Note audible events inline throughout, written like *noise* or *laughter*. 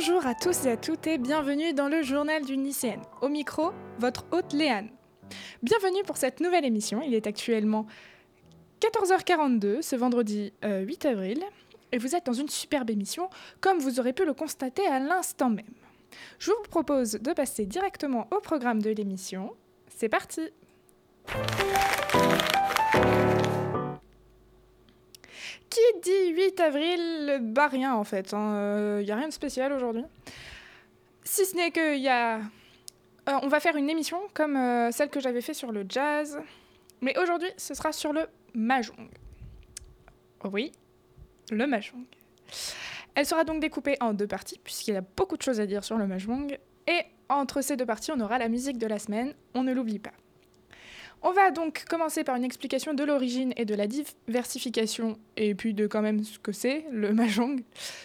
Bonjour à tous et à toutes et bienvenue dans le journal d'une lycéenne. Au micro, votre hôte Léane. Bienvenue pour cette nouvelle émission. Il est actuellement 14h42 ce vendredi 8 euh, avril et vous êtes dans une superbe émission comme vous aurez pu le constater à l'instant même. Je vous propose de passer directement au programme de l'émission. C'est parti Qui dit 8 avril Bah rien en fait, il hein. n'y euh, a rien de spécial aujourd'hui. Si ce n'est qu'il y a... Euh, on va faire une émission comme euh, celle que j'avais fait sur le jazz, mais aujourd'hui ce sera sur le mahjong. Oui, le mahjong. Elle sera donc découpée en deux parties, puisqu'il y a beaucoup de choses à dire sur le mahjong. Et entre ces deux parties, on aura la musique de la semaine, on ne l'oublie pas. On va donc commencer par une explication de l'origine et de la diversification, et puis de quand même ce que c'est, le *laughs* mahjong.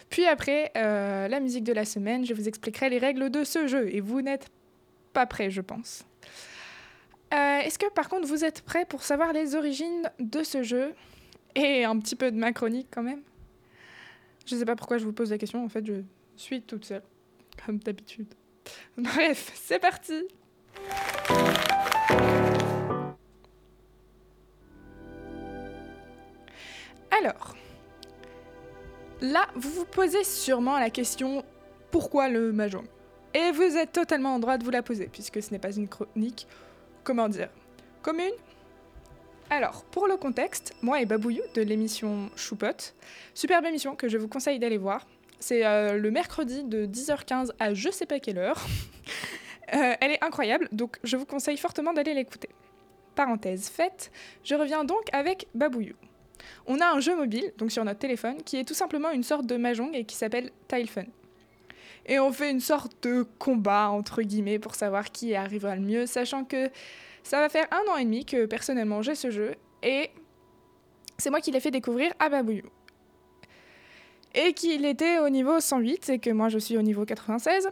Puis après, euh, la musique de la semaine, je vous expliquerai les règles de ce jeu, et vous n'êtes pas prêts, je pense. Euh, est-ce que par contre vous êtes prêts pour savoir les origines de ce jeu, et un petit peu de ma chronique quand même Je ne sais pas pourquoi je vous pose la question, en fait je suis toute seule, comme d'habitude. *laughs* Bref, c'est parti Alors, là, vous vous posez sûrement la question pourquoi le mahjong? Et vous êtes totalement en droit de vous la poser, puisque ce n'est pas une chronique, comment dire, commune? Alors, pour le contexte, moi et Babouyou de l'émission Choupote, superbe émission que je vous conseille d'aller voir. C'est euh, le mercredi de 10h15 à je sais pas quelle heure. *laughs* Euh, elle est incroyable, donc je vous conseille fortement d'aller l'écouter. Parenthèse faite, je reviens donc avec Babouyou. On a un jeu mobile, donc sur notre téléphone, qui est tout simplement une sorte de mahjong et qui s'appelle Tile Fun. Et on fait une sorte de combat, entre guillemets, pour savoir qui arrivera le mieux, sachant que ça va faire un an et demi que personnellement j'ai ce jeu, et c'est moi qui l'ai fait découvrir à Babouyou. Et qu'il était au niveau 108 et que moi je suis au niveau 96.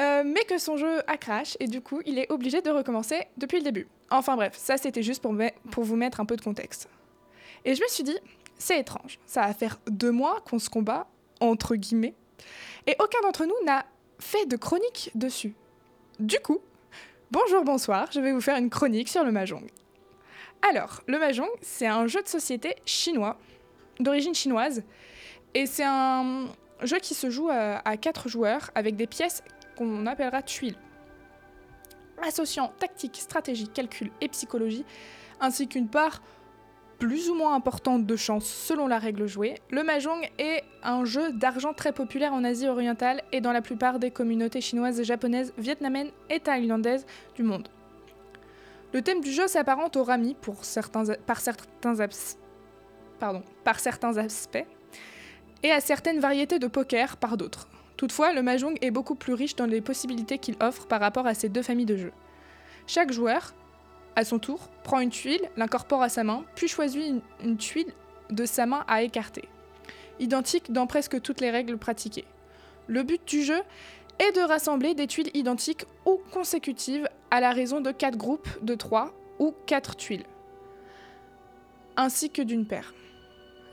Euh, mais que son jeu a crash et du coup il est obligé de recommencer depuis le début. Enfin bref, ça c'était juste pour vous mettre un peu de contexte. Et je me suis dit, c'est étrange, ça va faire deux mois qu'on se combat, entre guillemets, et aucun d'entre nous n'a fait de chronique dessus. Du coup, bonjour, bonsoir, je vais vous faire une chronique sur le Mahjong. Alors, le Mahjong, c'est un jeu de société chinois, d'origine chinoise, et c'est un jeu qui se joue à, à quatre joueurs avec des pièces qu'on appellera tuiles. Associant tactique, stratégie, calcul et psychologie, ainsi qu'une part plus ou moins importante de chance selon la règle jouée, le Mahjong est un jeu d'argent très populaire en Asie orientale et dans la plupart des communautés chinoises, japonaises, vietnamaises et thaïlandaises du monde. Le thème du jeu s'apparente au rami par certains aspects et à certaines variétés de poker par d'autres. Toutefois, le Mahjong est beaucoup plus riche dans les possibilités qu'il offre par rapport à ces deux familles de jeux. Chaque joueur, à son tour, prend une tuile, l'incorpore à sa main, puis choisit une, tuile de sa main à écarter. Identique dans presque toutes les règles pratiquées. Le but du jeu est de rassembler des tuiles identiques ou consécutives à la raison de 4 groupes de 3 ou 4 tuiles, ainsi que d'une paire.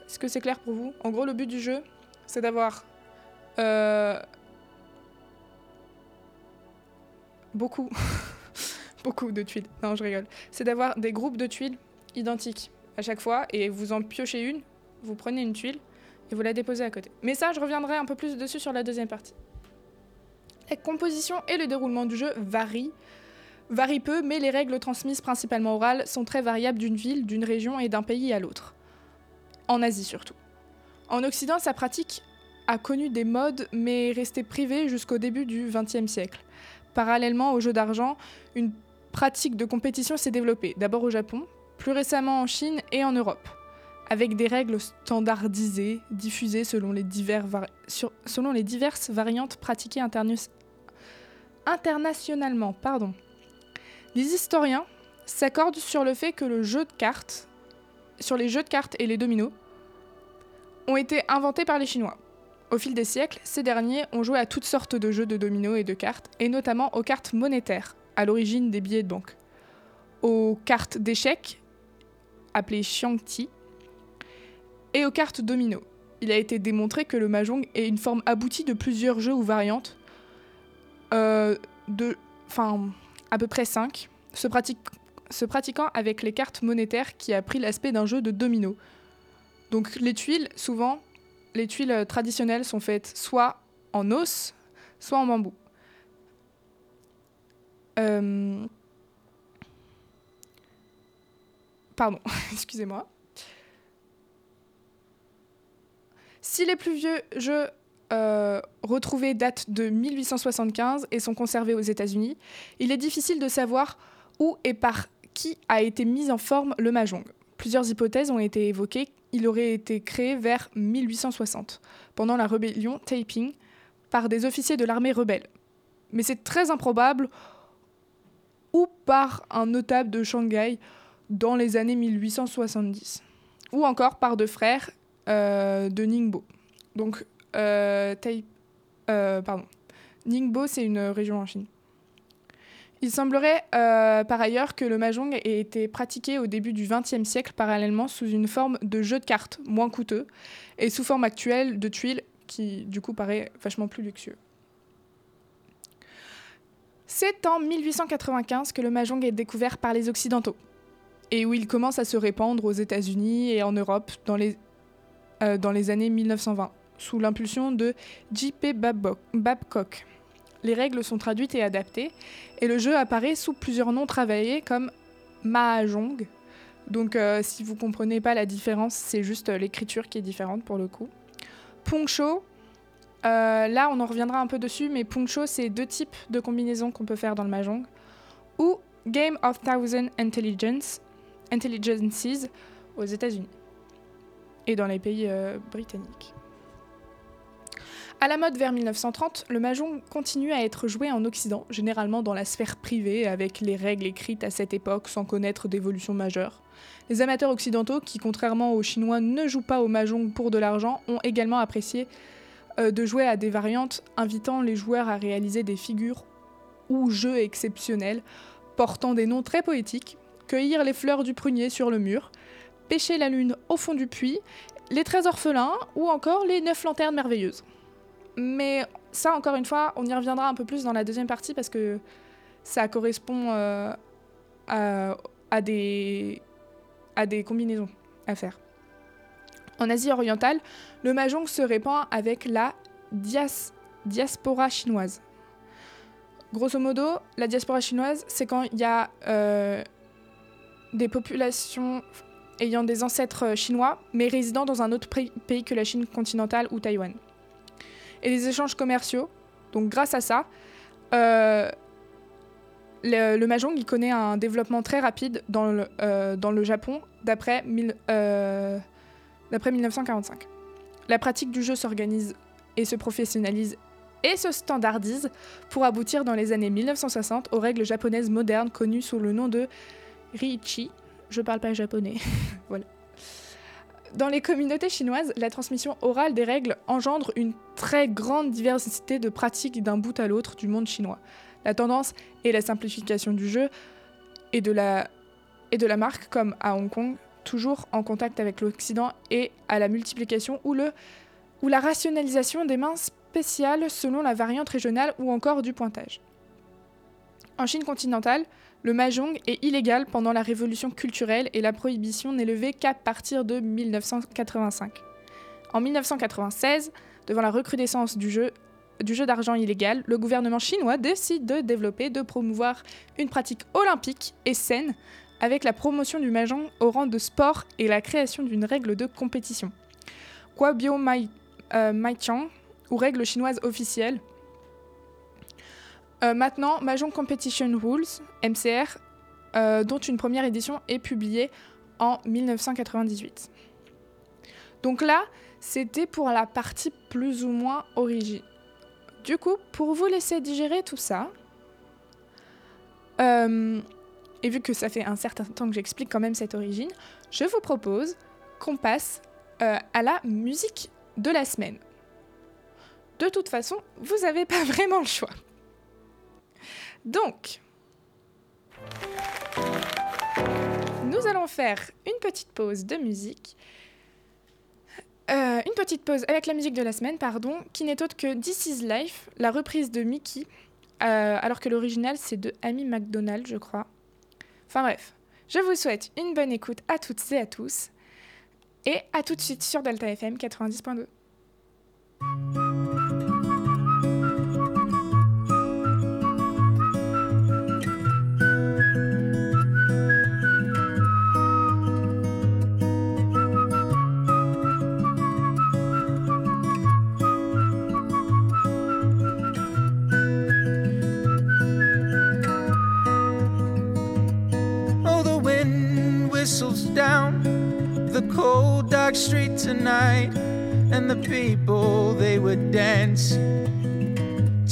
Est-ce que c'est clair pour vous? En gros, le but du jeu, c'est d'avoir euh, beaucoup beaucoup de tuiles. Non, je rigole. C'est d'avoir des groupes de tuiles identiques à chaque fois et vous en piochez une, vous prenez une tuile et vous la déposez à côté. Mais ça, je reviendrai un peu plus dessus sur la deuxième partie. La composition et le déroulement du jeu varient, varient peu, mais les règles transmises principalement orales sont très variables d'une ville, d'une région et d'un pays à l'autre. En Asie surtout. En Occident, sa pratique a connu des modes, mais est restée privée jusqu'au début du XXe siècle. Parallèlement au jeu d'argent, une pratique de compétition s'est développée, d'abord au Japon, plus récemment en Chine et en Europe, avec des règles standardisées, diffusées selon les, diverses variantes pratiquées internationalement. Les historiens s'accordent sur le fait que les jeux de cartes et les dominos, ont été inventés par les Chinois. Au fil des siècles, ces derniers ont joué à toutes sortes de jeux de dominos et de cartes, et notamment aux cartes monétaires, à l'origine des billets de banque, aux cartes d'échecs, appelées Xiangti, et aux cartes domino, il a été démontré que le mahjong est une forme aboutie de plusieurs jeux ou variantes, euh, à peu près 5, se, pratiquant avec les cartes monétaires qui a pris l'aspect d'un jeu de domino. Donc les tuiles, souvent, les tuiles traditionnelles sont faites soit en os, soit en bambou. Euh, Pardon, *laughs* excusez-moi. Si les plus vieux jeux euh, retrouvés datent de 1875 et sont conservés aux États-Unis, il est difficile de savoir où et par qui a été mis en forme le mahjong. Plusieurs hypothèses ont été évoquées. Il aurait été créé vers 1860, pendant la rébellion Taiping, par des officiers de l'armée rebelle. Mais c'est très improbable, ou par un notable de Shanghai dans les années 1870, ou encore par deux frères euh, de Ningbo. Donc, euh, euh, pardon. Ningbo, c'est une région en Chine. Il semblerait par ailleurs que le mahjong ait été pratiqué au début du XXe siècle parallèlement sous une forme de jeu de cartes moins coûteux et sous forme actuelle de tuiles qui du coup paraît vachement plus luxueux. C'est en 1895 que le mahjong est découvert par les Occidentaux et où il commence à se répandre aux États-Unis et en Europe dans les, euh, dans les années 1920, sous l'impulsion de J.P. Babcock. Les règles sont traduites et adaptées, et le jeu apparaît sous plusieurs noms travaillés comme Mahjong. Donc euh, si vous comprenez pas la différence, c'est juste euh, l'écriture qui est différente pour le coup. Pongcho, là on en reviendra un peu dessus, mais Pongcho c'est deux types de combinaisons qu'on peut faire dans le Mahjong. Ou Game of Thousand Intelligence, Intelligences aux États-Unis et dans les pays euh, britanniques. À la mode vers 1930, le mahjong continue à être joué en Occident, généralement dans la sphère privée, avec les règles écrites à cette époque sans connaître d'évolution majeure. Les amateurs occidentaux, qui contrairement aux Chinois ne jouent pas au mahjong pour de l'argent, ont également apprécié euh, de jouer à des variantes invitant les joueurs à réaliser des figures ou jeux exceptionnels portant des noms très poétiques, cueillir les fleurs du prunier sur le mur, pêcher la lune au fond du puits, les treize orphelins ou encore les neuf lanternes merveilleuses. Mais ça, encore une fois, on y reviendra un peu plus dans la deuxième partie parce que ça correspond euh, à des combinaisons à faire. En Asie orientale, le mahjong se répand avec la diaspora chinoise. Grosso modo, la diaspora chinoise, c'est quand il y a euh, des populations ayant des ancêtres euh, chinois, mais résidant dans un autre pays que la Chine continentale ou Taïwan. Et les échanges commerciaux, donc grâce à ça, euh, le, mahjong il connaît un développement très rapide dans le, euh, dans le Japon d'après 1945. La pratique du jeu s'organise et se professionnalise et se standardise pour aboutir dans les années 1960 aux règles japonaises modernes connues sous le nom de Riichi. Je parle pas japonais. *laughs* voilà. Dans les communautés chinoises, la transmission orale des règles engendre une très grande diversité de pratiques d'un bout à l'autre du monde chinois. La tendance est la simplification du jeu et et de la marque, comme à Hong Kong, toujours en contact avec l'Occident, et à la multiplication ou, la rationalisation des mains spéciales selon la variante régionale ou encore du pointage. En Chine continentale, le mahjong est illégal pendant la révolution culturelle et la prohibition n'est levée qu'à partir de 1985. En 1996, devant la recrudescence du jeu, du jeu d'argent illégal, le gouvernement chinois décide de développer, de promouvoir une pratique olympique et saine avec la promotion du mahjong au rang de sport et la création d'une règle de compétition. Guabio Mai, euh, ou règle chinoise officielle, euh, maintenant, Mahjong Competition Rules, MCR, euh, dont une première édition est publiée en 1998. Donc là, c'était pour la partie plus ou moins origine. Du coup, pour vous laisser digérer tout ça, et vu que ça fait un certain temps que j'explique quand même cette origine, je vous propose qu'on passe à la musique de la semaine. De toute façon, vous n'avez pas *laughs* vraiment le choix. Donc, nous allons faire une petite pause de musique Euh, une petite pause avec la musique de la semaine, pardon, qui n'est autre que This Is Life, la reprise de Mickey, euh, alors que l'original c'est de Amy McDonald, je crois. Enfin bref, je vous souhaite une bonne écoute à toutes et à tous, et à tout de suite sur Delta FM 90.2. cold, dark street tonight, and the people they would dance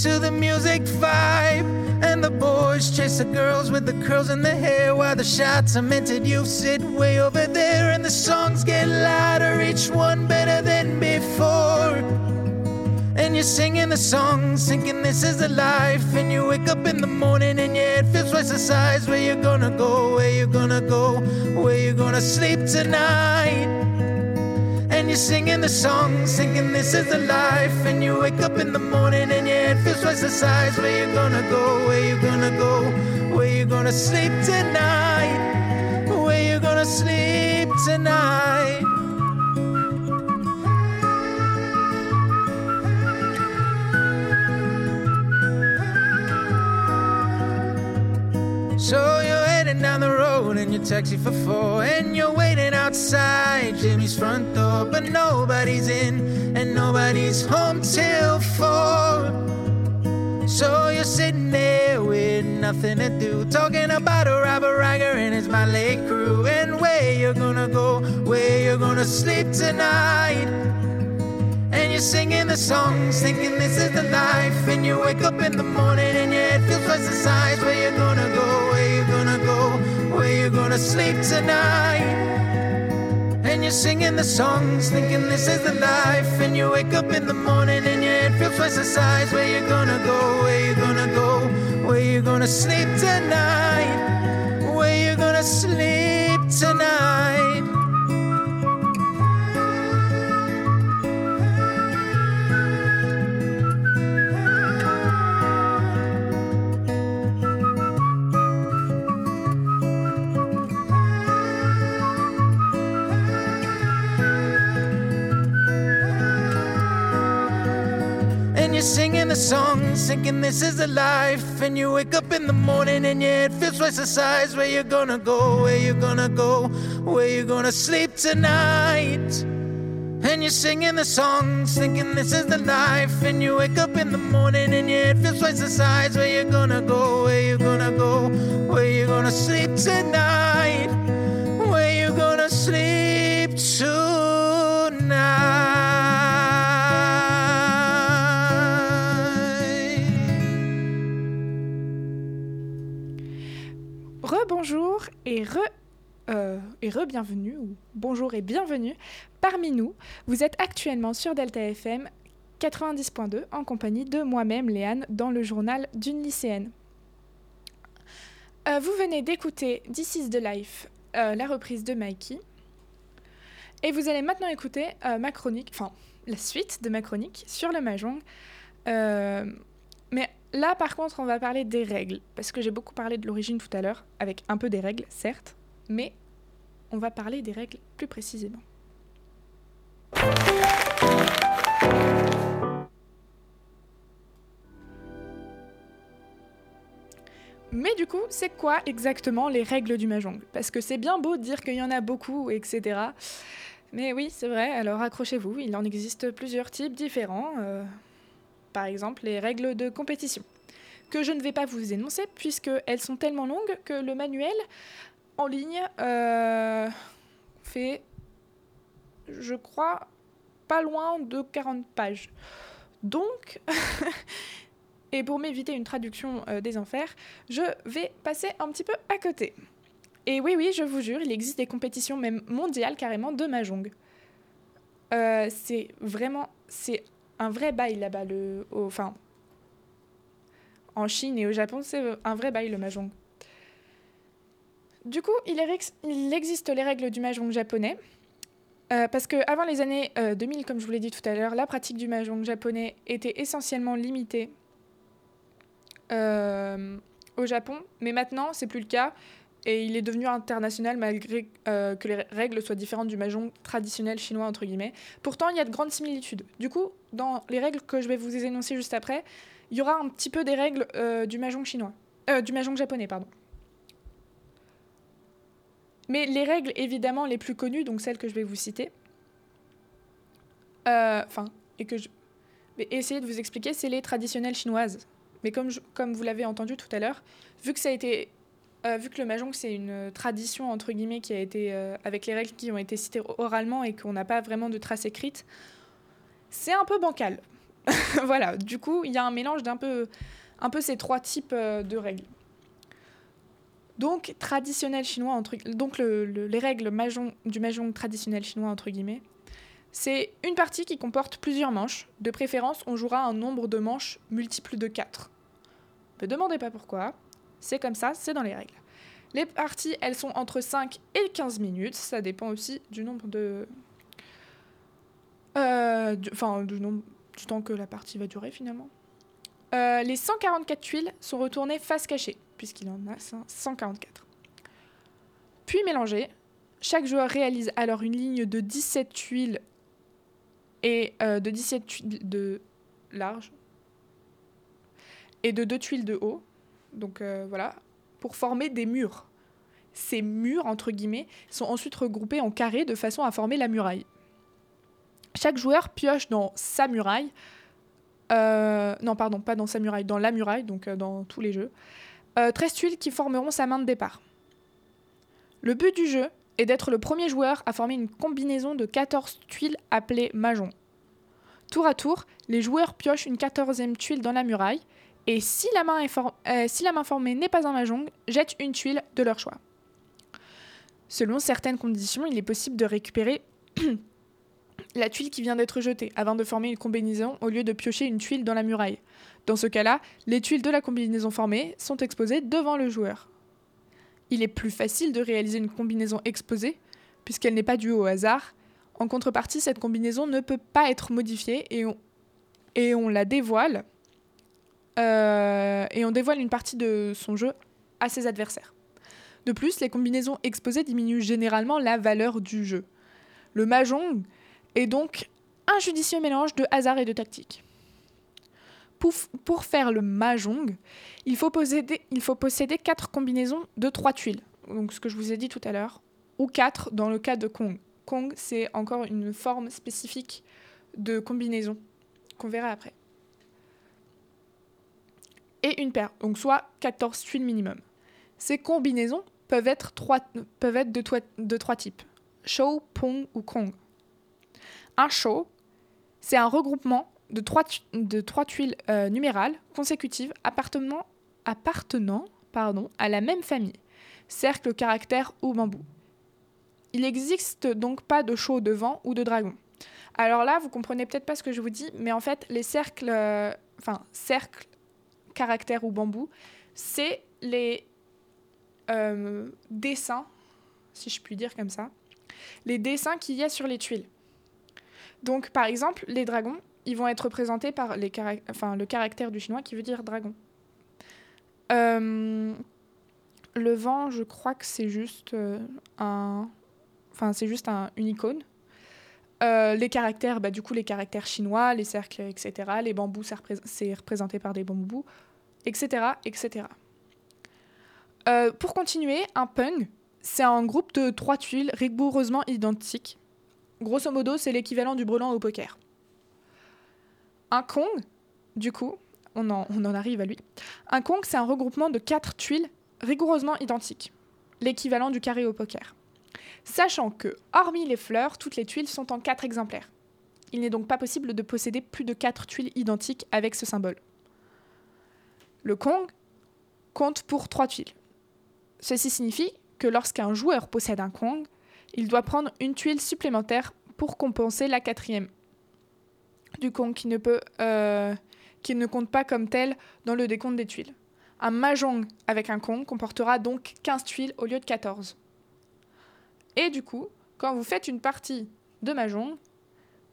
to the music vibe. And the boys chase the girls with the curls in their hair while the shots are minted. You sit way over there, and the songs get louder, each one better than before. And you're singing the song, thinking this is the life. And you wake up in the morning the size. Where you gonna go? Where you gonna go? Where you gonna sleep tonight? And you're singing the song, thinking this is the life. And you wake up in the morning and your head feels twice the size. Where you gonna go? Where you gonna go? Where you gonna sleep tonight? Where you gonna sleep tonight? Taxi for four, and you're waiting outside Jimmy's front door, but nobody's in and nobody's home till four. So you're sitting there with nothing to do, talking about a Robert Riger and his my late crew, and where you're gonna go, where you're gonna sleep tonight And you're singing the songs, thinking this is the life. And you wake up in the morning and your head feels twice the size. Where you're gonna go? Where you gonna sleep tonight? And you're singing the songs, thinking this is the life. And you wake up in the morning and your head feels twice the size. Where you gonna go? Where you gonna go? Where you gonna sleep tonight? Where you gonna sleep singing song, thinking this is a life. And you wake up in the morning and your head feels twice the size. Where you gonna go? Where you gonna go? Where you gonna sleep tonight? And you're singing the songs, thinking this is the life. And you wake up in the morning and your head feels twice the size. Where you gonna go? Where you gonna go? Where you gonna sleep tonight? Re euh, et re-bienvenue, ou bonjour et bienvenue parmi nous. Vous êtes actuellement sur Delta FM 90.2 en compagnie de moi-même, Léane, dans le journal d'une lycéenne. Euh, vous venez d'écouter This is the Life, euh, la reprise de Mikey. Et vous allez maintenant écouter ma chronique, enfin la suite de ma chronique sur le Mahjong. mais Là, par contre, on va parler des règles, parce que j'ai beaucoup parlé de l'origine tout à l'heure, avec un peu des règles, certes, mais on va parler des règles plus précisément. Mais du coup, c'est quoi exactement les règles du mahjong? Parce que c'est bien beau de dire qu'il y en a beaucoup, etc. Mais oui, c'est vrai, alors accrochez-vous, il en existe plusieurs types différents. Euh, par exemple les règles de compétition, que je ne vais pas vous énoncer puisqu'elles sont tellement longues que le manuel en ligne euh, fait, je crois, pas loin de 40 pages. Donc, *laughs* et pour m'éviter une traduction euh, des enfers, je vais passer un petit peu à côté. Et oui, oui, je vous jure, il existe des compétitions même mondiales carrément de Mahjong. Euh, c'est vraiment, c'est un vrai bail là-bas. Le, enfin, en Chine et au Japon, c'est un vrai bail le mahjong. Du coup, il, existe les règles du mahjong japonais. Euh, parce que avant les années euh, 2000, comme je vous l'ai dit tout à l'heure, la pratique du mahjong japonais était essentiellement limitée euh, au Japon, mais maintenant c'est plus le cas et il est devenu international malgré euh, que les règles soient différentes du mahjong traditionnel chinois entre guillemets. Pourtant, il y a de grandes similitudes. Du coup, dans les règles que je vais vous énoncer juste après, il y aura un petit peu des règles euh, du mahjong chinois, euh, du mahjong japonais, pardon. Mais les règles évidemment les plus connues, donc celles que je vais vous citer, enfin et que je vais essayer de vous expliquer, c'est les traditionnelles chinoises. Mais comme, comme vous l'avez entendu tout à l'heure, vu que ça a été euh, vu que le mahjong c'est une tradition entre guillemets qui a été euh, avec les règles qui ont été citées oralement et qu'on n'a pas vraiment de traces écrites, c'est un peu bancal. *laughs* voilà, du coup il y a un mélange d'un peu, un peu ces trois types euh, de règles. Donc traditionnel chinois entre donc le- le- les règles du mahjong traditionnel chinois entre guillemets, c'est une partie qui comporte plusieurs manches. De préférence, on jouera un nombre de manches multiple de 4. Ne demandez pas pourquoi. C'est comme ça, c'est dans les règles. Les parties, elles sont entre 5 et 15 minutes. Ça dépend aussi du nombre de. Euh, Enfin, du, nombre... du temps que la partie va durer finalement. Euh, les 144 tuiles sont retournées face cachée, puisqu'il en a 144. Puis mélangées. Chaque joueur réalise alors une ligne de 17 tuiles et euh, de 17 tuiles de large et de 2 tuiles de haut. Donc euh, voilà, pour former des murs. Ces murs, entre guillemets, sont ensuite regroupés en carrés de façon à former la muraille. Chaque joueur pioche dans sa muraille. euh, non, pardon, pas dans sa muraille, dans la muraille, donc euh, dans tous les jeux. euh, 13 tuiles qui formeront sa main de départ. Le but du jeu est d'être le premier joueur à former une combinaison de 14 tuiles appelée Mahjong. Tour à tour, les joueurs piochent une 14e tuile dans la muraille et si la main, est for- euh, si la main formée n'est pas un mahjong, jettent une tuile de leur choix. Selon certaines conditions, il est possible de récupérer *clears throat* la tuile qui vient d'être jetée avant de former une combinaison au lieu de piocher une tuile dans la muraille. Dans ce cas-là, les tuiles de la combinaison formée sont exposées devant le joueur. Il est plus facile de réaliser une combinaison exposée, puisqu'elle n'est pas due au hasard. En contrepartie, cette combinaison ne peut pas être modifiée et on, la dévoile et on dévoile une partie de son jeu à ses adversaires. De plus, les combinaisons exposées diminuent généralement la valeur du jeu. Le mahjong est donc un judicieux mélange de hasard et de tactique. Pour, faire le mahjong, il faut, posséder, il 4 combinaisons de 3 tuiles, donc ce que je vous ai dit tout à l'heure, ou 4 dans le cas de Kong. Kong, c'est encore une forme spécifique de combinaison qu'on verra après et une paire, donc soit 14 tuiles minimum. Ces combinaisons peuvent être, de, trois types, show, pong ou kong. Un show, c'est un regroupement de trois, tuiles euh, numérales consécutives appartenant, à la même famille, cercle, caractère ou bambou. Il n'existe donc pas de show de vent ou de dragon. Alors là, vous comprenez peut-être pas ce que je vous dis, mais en fait, les cercles, euh, enfin, cercles, caractère ou bambou, c'est les euh, dessins, si je puis dire comme ça, les dessins qu'il y a sur les tuiles. Donc, par exemple, les dragons, ils vont être représentés par le caractère du chinois qui veut dire dragon. Euh, le vent, je crois que c'est juste euh, un, enfin, c'est juste un, une icône. Euh, les caractères, bah, du coup, les caractères chinois, les cercles, etc. Les bambous, c'est représ- c'est représenté par des bambous, etc. etc. Euh, pour continuer, un pung, c'est un groupe de trois tuiles rigoureusement identiques. Grosso modo, c'est l'équivalent du brelan au poker. Un kong, du coup, on en, on en arrive à lui. Un kong, c'est un regroupement de quatre tuiles rigoureusement identiques. L'équivalent du carré au poker sachant que, hormis les fleurs, toutes les tuiles sont en 4 exemplaires. Il n'est donc pas possible de posséder plus de 4 tuiles identiques avec ce symbole. Le Kong compte pour 3 tuiles. Ceci signifie que lorsqu'un joueur possède un Kong, il doit prendre une tuile supplémentaire pour compenser la quatrième du Kong qui ne, euh, compte pas comme tel dans le décompte des tuiles. Un Mahjong avec un Kong comportera donc 15 tuiles au lieu de 14. Et du coup, quand vous faites une partie de mahjong,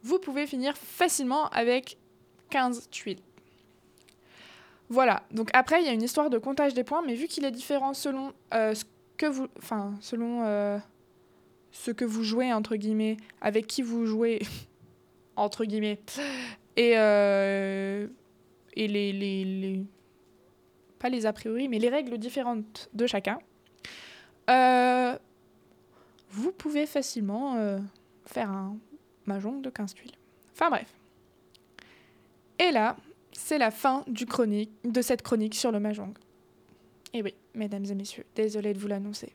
vous pouvez finir facilement avec 15 tuiles. Voilà, donc après, il y a une histoire de comptage des points, mais vu qu'il est différent selon euh, ce que vous. Enfin, selon euh, ce que vous jouez, entre guillemets, avec qui vous jouez, *laughs* entre guillemets, et, euh, et les, les, les- Pas les a priori, mais les règles différentes de chacun, vous pouvez facilement euh, faire un mahjong de 15 tuiles. Enfin bref. Et là, c'est la fin de cette chronique sur le mahjong. Et oui, mesdames et messieurs, désolé de vous l'annoncer.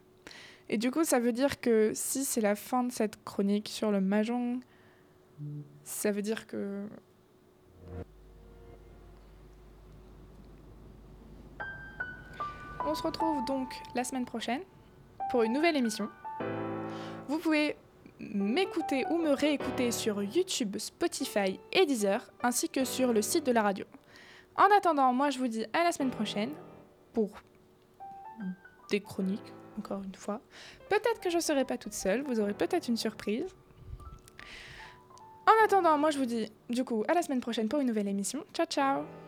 Et du coup, ça veut dire que si c'est la fin de cette chronique sur le mahjong, ça veut dire que... On se retrouve donc la semaine prochaine pour une nouvelle émission. Vous pouvez m'écouter ou me réécouter sur YouTube, Spotify et Deezer, ainsi que sur le site de la radio. En attendant, moi je vous dis à la semaine prochaine pour des chroniques, encore une fois. Peut-être que je ne serai pas toute seule, vous aurez peut-être une surprise. En attendant, moi je vous dis du coup à la semaine prochaine pour une nouvelle émission. Ciao ciao